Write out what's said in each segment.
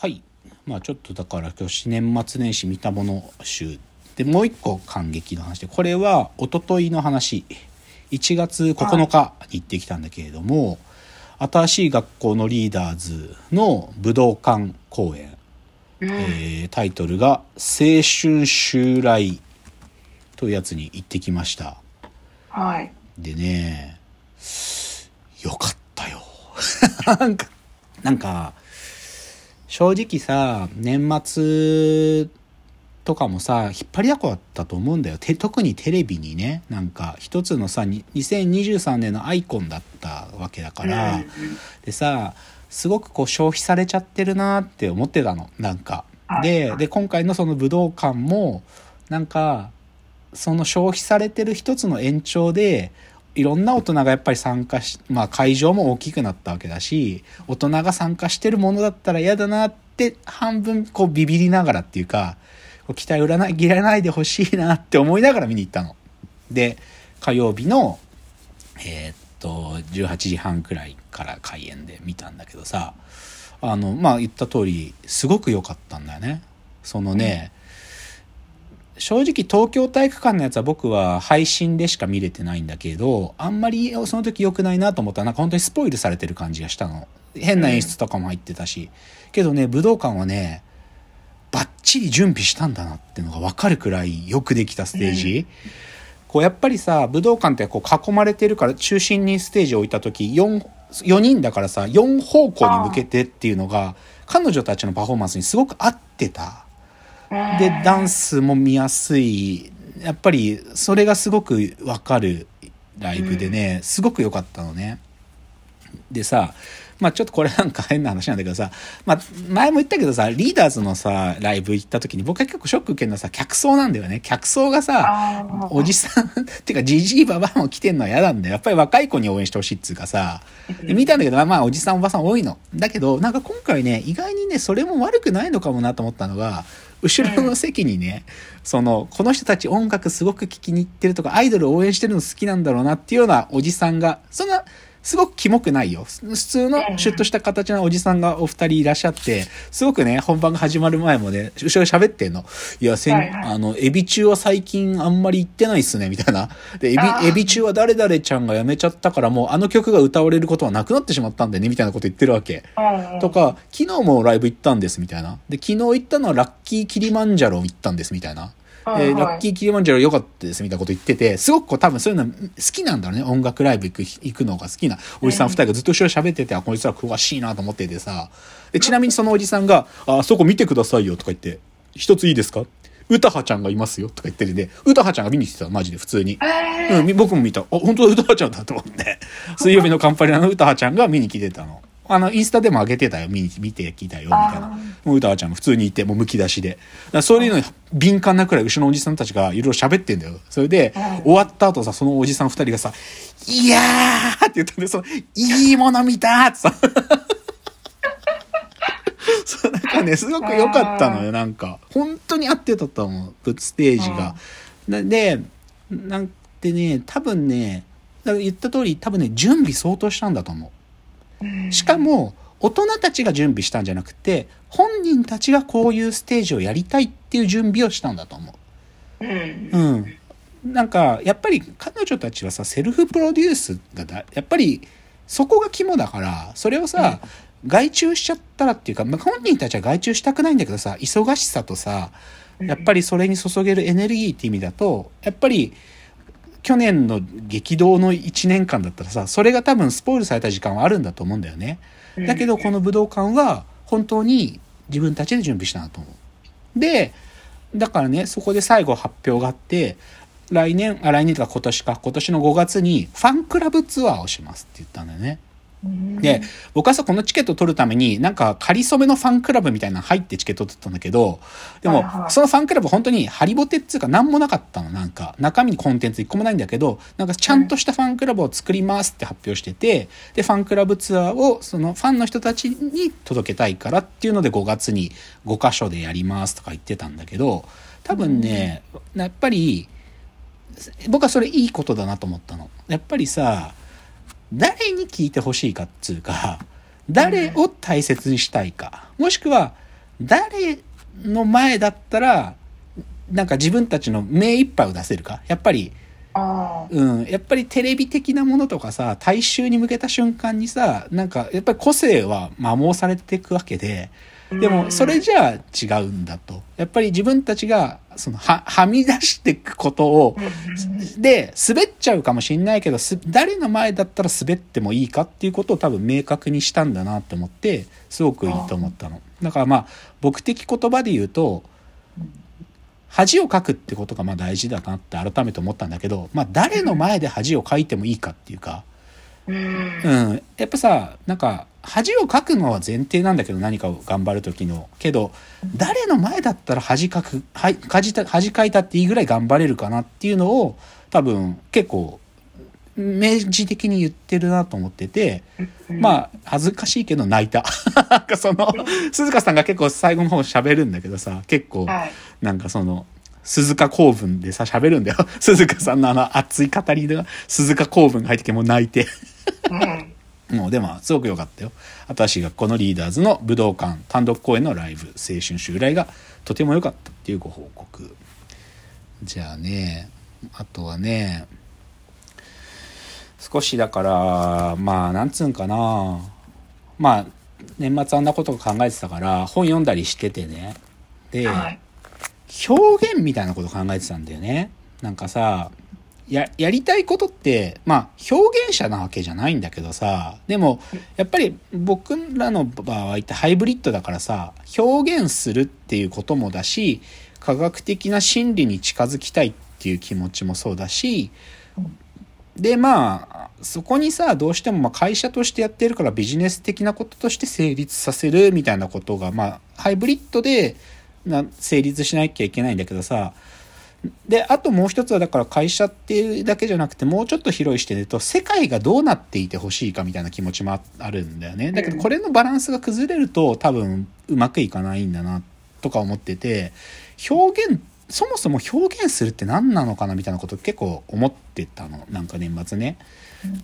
はい。まあちょっとだから今年年末年始見たもの集でもう一個感激の話でこれは一昨日の話。1月9日に行ってきたんだけれども、新しい学校のリーダーズの武道館公演、うん。えータイトルが「青春襲来」というやつに行ってきました。はい。でねよかったよ。なんかなんか正直さ年末とかもさ引っ張りだこだったと思うんだよ。て特にテレビにねなんか一つのさに2023年のアイコンだったわけだから、うんでさすごくこう消費されちゃってるなって思ってたの。なんか。はいでで今回のその武道館もなんかその消費されてる一つの延長でいろんな大人がやっぱり参加し、まあ会場も大きくなったわけだし、大人が参加してるものだったら嫌だなって半分こうビビりながらっていうか、期待裏ない、切らないでほしいなって思いながら見に行ったの。で、火曜日の、えーっと、18時半くらいから開演で見たんだけどさ、あの、まあ言った通り、すごく良かったんだよね。そのね、正直東京体育館のやつは僕は配信でしか見れてないんだけど、あんまりその時良くないなと思ったらなんか本当にスポイルされてる感じがしたの。変な演出とかも入ってたし。けどね、武道館はね、バッチリ準備したんだなっていうのが分かるくらいよくできたステージ。こうやっぱりさ、武道館ってこう囲まれてるから中心にステージを置いた時、4、4人だからさ、4方向に向けてっていうのが、彼女たちのパフォーマンスにすごく合ってた。でダンスも見やすい。やっぱりそれがすごくわかるライブでね、すごく良かったのねでさまあちょっとこれなんか変な話なんだけどさ、まあ前も言ったけどさ、リーダーズのさ、ライブ行った時に僕は結構ショック受けるのはさ、客層なんだよね。客層がさ、おじさん、っ てかじじいばばも来てんのは嫌なんだよ。やっぱり若い子に応援してほしいっつうかさ、で見たんだけど、まあまあおじさんおばさん多いの。だけど、なんか今回ね、意外にね、それも悪くないのかもなと思ったのが、後ろの席にね、その、この人たち音楽すごく聴きに行ってるとか、アイドル応援してるの好きなんだろうなっていうようなおじさんが、そんな、すごくキモくないよ。普通のシュッとした形のおじさんがお二人いらっしゃって、すごくね、本番が始まる前もね、後ろで喋ってんの。いや、せん、はいはいあの、エビ中は最近あんまり行ってないっすね、みたいな。で、エビエビ中は誰々ちゃんが辞めちゃったから、もうあの曲が歌われることはなくなってしまったんでね、みたいなこと言ってるわけ。うんとか、昨日もライブ行ったんです、みたいな。で、昨日行ったのはラッキーキリマンジャロ行ったんです、みたいな。はいはいえーラッキーキリマンジャロ良かったです、みたいなこと言ってて、すごくこう多分そういうの好きなんだろうね。音楽ライブ行く、行くのが好きなおじさん二人がずっと後ろで喋ってて、あ、こいつら詳しいなと思っててさ。で、ちなみにそのおじさんが、あ、そこ見てくださいよとか言って、一ついいですか？歌葉ちゃんがいますよとか言ってるんで、歌葉ちゃんが見に来てた、マジで普通に。えーうんみ、僕も見た。あ、本当だ、歌葉ちゃんだと思って。水曜日のカンパネラの歌葉ちゃんが見に来てたの。あの、インスタでも上げてたよ。見に、見てきたよ、みたいなあ。もう歌葉ちゃんも普通にいて、もう剥き出しで。そういうのに敏感なくらい後ろのおじさんたちがいろいろ喋ってんだよ。それで、終わった後さ、そのおじさん二人がさ、いやーって言ったんで、その、いいもの見たーってさ。そう、なんかね、すごく良かったのよ、なんか。本当に合ってたと思う、ステージが。なで、なんてね、多分ね、言った通り、多分ね、準備相当したんだと思うんう。しかも、大人たちが準備したんじゃなくて、本人たちがこういうステージをやりたいっていう準備をしたんだと思う。うんうん。なんか、やっぱり彼女たちはさ、セルフプロデュースがだ、やっぱり、そこが肝だから、それをさ、外注しちゃったらっていうか、まあ、本人たちは外注したくないんだけどさ、忙しさとさ、やっぱりそれに注げるエネルギーって意味だと、やっぱり、去年の激動の1年間だったらさ、それが多分スポイルされた時間はあるんだと思うんだよね。だけど、この武道館は、本当に自分たちで準備したなと思う。で、だからね、そこで最後発表があって、来年、あ、来年とか今年か、今年の5月にファンクラブツアーをしますって言ったんだよね。うんで、僕はさ、このチケットを取るために、なんか、仮初めのファンクラブみたいなの入ってチケットを取ったんだけど、でもそのファンクラブ本当にハリボテっつうか何もなかったの、なんか。中身にコンテンツ一個もないんだけど、なんかちゃんとしたファンクラブを作りますって発表してて、で、ファンクラブツアーを、そのファンの人たちに届けたいからっていうので5月に5箇所でやりますとか言ってたんだけど、多分ね、やっぱり、僕はそれいいことだなと思ったの。やっぱりさ、誰に聞いてほしいかっつうか、誰を大切にしたいか、もしくは、誰の前だったら、なんか自分たちの目いっぱいを出せるか。やっぱり、あうん、やっぱりテレビ的なものとかさ、大衆に向けた瞬間にさ、なんかやっぱり個性は摩耗されていくわけで、あ。でもそれじゃあ違うんだと。やっぱり自分たちが、その、は、はみ出していくことを、で、滑っちゃうかもしんないけど、す、誰の前だったら滑ってもいいかっていうことを多分明確にしたんだなって思って、すごくいいと思ったの。だからまあ、僕的言葉で言うと、恥をかくってことがまあ大事だなって改めて思ったんだけど、まあ誰の前で恥をかいてもいいかっていうか、うん。うん。やっぱさ、なんか、恥をかくのは前提なんだけど、何かを頑張る時の。けど、誰の前だったら恥かく、はい、恥た、恥かいたっていいぐらい頑張れるかなっていうのを、多分、結構、明示的に言ってるなと思ってて、まあ、恥ずかしいけど泣いた。なんかその、鈴鹿さんが結構最後の方喋るんだけどさ、結構、はい。なんかその、鈴鹿公文でさ、喋るんだよ。鈴鹿さんのあの熱い語りで、鈴鹿公文が入ってきてもう泣いて。うん。もうでも、すごく良かったよ。私がこのリーダーズの武道館単独公演のライブ、青春襲来がとても良かったっていうご報告。じゃあね、あとはね、少しだから、まあ、なんつうんかな。まあ、年末あんなことを考えてたから、本読んだりしててね。で、はい。表現みたいなこと考えてたんだよね。なんかさ、や、やりたいことって、まあ、表現者なわけじゃないんだけどさ、でも、やっぱり僕らの場合ってハイブリッドだからさ、表現するっていうこともだし、科学的な真理に近づきたいっていう気持ちもそうだし、で、まあ、そこにさ、どうしてもま会社としてやってるからビジネス的なこととして成立させるみたいなことが、まあ、ハイブリッドでな成立しなきゃいけないんだけどさ、で、あともう一つはだから会社っていうだけじゃなくてもうちょっと広い視点で言うと世界がどうなっていてほしいかみたいな気持ちもああるんだよね。だけどこれのバランスが崩れると多分うまくいかないんだなとか思ってて、表現、そもそも表現するって何なのかなみたいなこと結構思ってたの。なんか年末ね。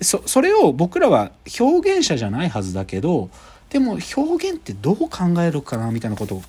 そ、それを僕らは表現者じゃないはずだけど、でも表現ってどう考えるかなみたいなことを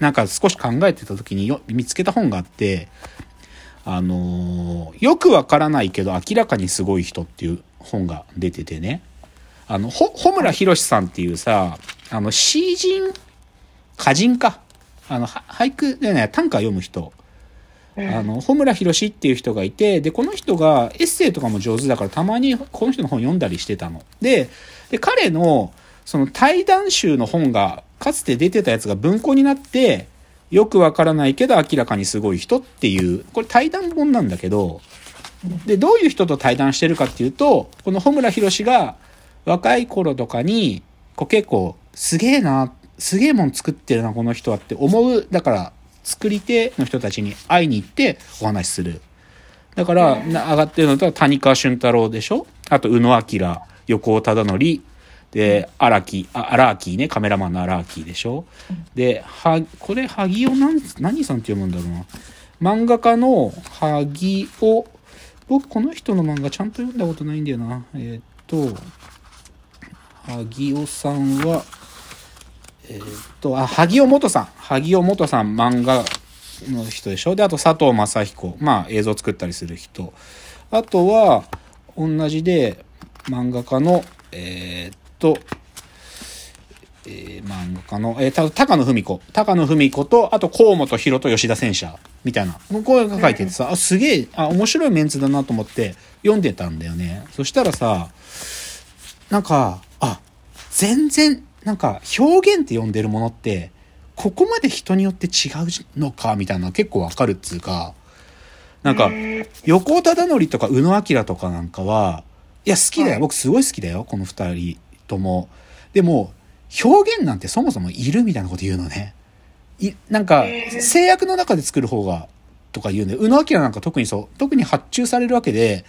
なんか少し考えてた時によ見つけた本があって、あのーよくわからないけど明らかにすごい人っていう本が出ててね。あの、ほ、穂村博さんっていうさ、あの、詩人、歌人か。あの、は俳句でね、短歌読む人。あの、穂村博っていう人がいて、で、この人がエッセイとかも上手だから、たまにこの人の本読んだりしてたの。で、で、彼の、その対談集の本が、かつて出てたやつが文庫になって、よくわからないけど明らかにすごい人っていう、これ対談本なんだけど、で、どういう人と対談してるかっていうと、この穂村博が若い頃とかに、こう結構、すげえな、すげえもん作ってるな、この人はって思う、だから、作り手の人たちに会いに行ってお話しする。だから、上がってるのとは谷川俊太郎でしょ？あと、宇野明、横尾忠則、で、荒木、あ、荒木ね、カメラマンの荒木でしょ？で、は、これ、萩尾なん、何さんって読むんだろうな。漫画家の萩尾、僕この人の漫画ちゃんと読んだことないんだよな。えーっと、萩尾さんは、えーっと、あ、萩尾元さん。萩尾元さん漫画の人でしょ？で、あと佐藤正彦。まあ映像作ったりする人。あとは、同じで漫画家の、えーっと、えー漫画家の、えー、た高野文子。高野文子と、あと河本博と吉田戦車。みたいな。こうが書いててさ、あ、すげえ、あ、面白いメンツだなと思って読んでたんだよね。そしたらさ、なんか、あ、全然、なんか表現って読んでるものって、ここまで人によって違うのか、みたいなの結構わかるっつうか、なんか、横尾忠則とか宇野明とかなんかは、いや、好きだよ。はい僕すごい好きだよ。この二人とも。でも、表現なんてそもそもいるみたいなこと言うのね。い、なんか、制約の中で作る方が、とか言うんで、宇野明なんか特にそう、特に発注されるわけで、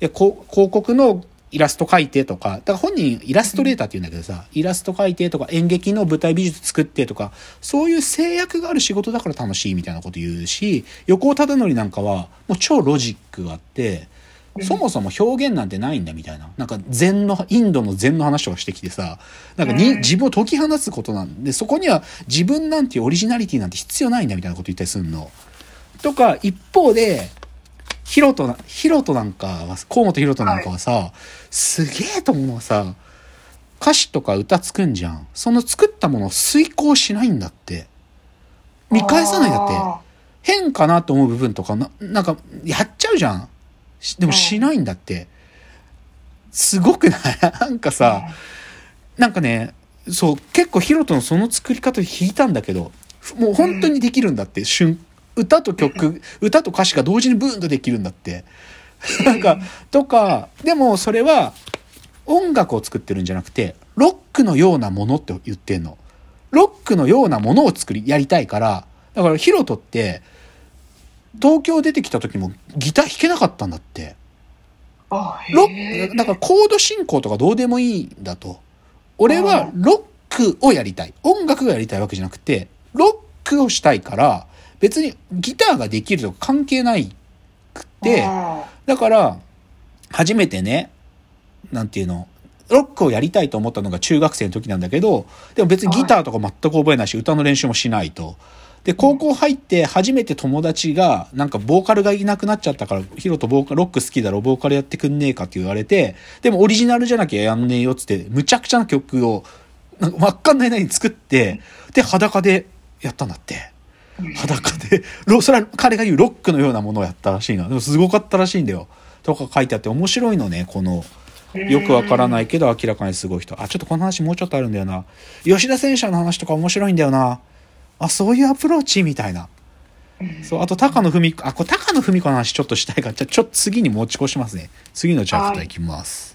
いや、広告のイラスト描いてとか、だから本人イラストレーターって言うんだけどさ、イラスト描いてとか演劇の舞台美術作ってとか、そういう制約がある仕事だから楽しいみたいなこと言うし、横尾忠則なんかはもう超ロジックがあって、そもそも表現なんてないんだみたいな。なんか禅の、インドの禅の話とかしてきてさ、なんかに、うん自分を解き放つことなんで、そこには自分なんていうオリジナリティなんて必要ないんだみたいなこと言ったりするの。とか、一方で、ヒロトな、ヒロトなんかは、河本ヒロトなんかはさ、すげえと思うのはさ、歌詞とか歌作んじゃん。その作ったものを遂行しないんだって。見返さないんだって。あ変かなと思う部分とかな、なんか、やっちゃうじゃん。しでもしないんだって。すごくない？なんかーさ、なんかね、そう、結構ヒロトのその作り方で弾いたんだけど、ふもう本当にできるんだって、瞬、歌と曲、歌と歌詞が同時にブーンとできるんだって。なんか、とか、でもそれは音楽を作ってるんじゃなくて、ロックのようなものって言ってんの。ロックのようなものを作り、やりたいから、だからヒロトって、東京出てきた時もギター弾けなかったんだって。あロへッだからコード進行とかどうでもいいんだと。俺はロックをやりたい。音楽がやりたいわけじゃなくて、ロックをしたいから、別にギターができるとか関係ないくて、あだから、初めてね、なんていうの、ロックをやりたいと思ったのが中学生の時なんだけど、でも別にギターとか全く覚えないし、歌の練習もしないと。で、高校入って初めて友達が、なんかボーカルがいなくなっちゃったから、ヒロとボーカ、ロック好きだろ、ボーカルやってくんねえかって言われて、でもオリジナルじゃなきゃやんねえよっつって、むちゃくちゃな曲を、なんか真っ赤な間に作って、で、裸でやったんだって。裸で、ロそれは彼が言うロックのようなものをやったらしいな。でもすごかったらしいんだよ。とか書いてあって面白いのね、この、よくわからないけど明らかにすごい人。あ、ちょっとこの話もうちょっとあるんだよな。吉田選手の話とか面白いんだよな。あ、そういうアプローチみたいな。そう、あと高野文子、あ、これ高野文子の話ちょっとしたいから、じゃあちょっと次に持ち越しますね。次のチャプターいきます。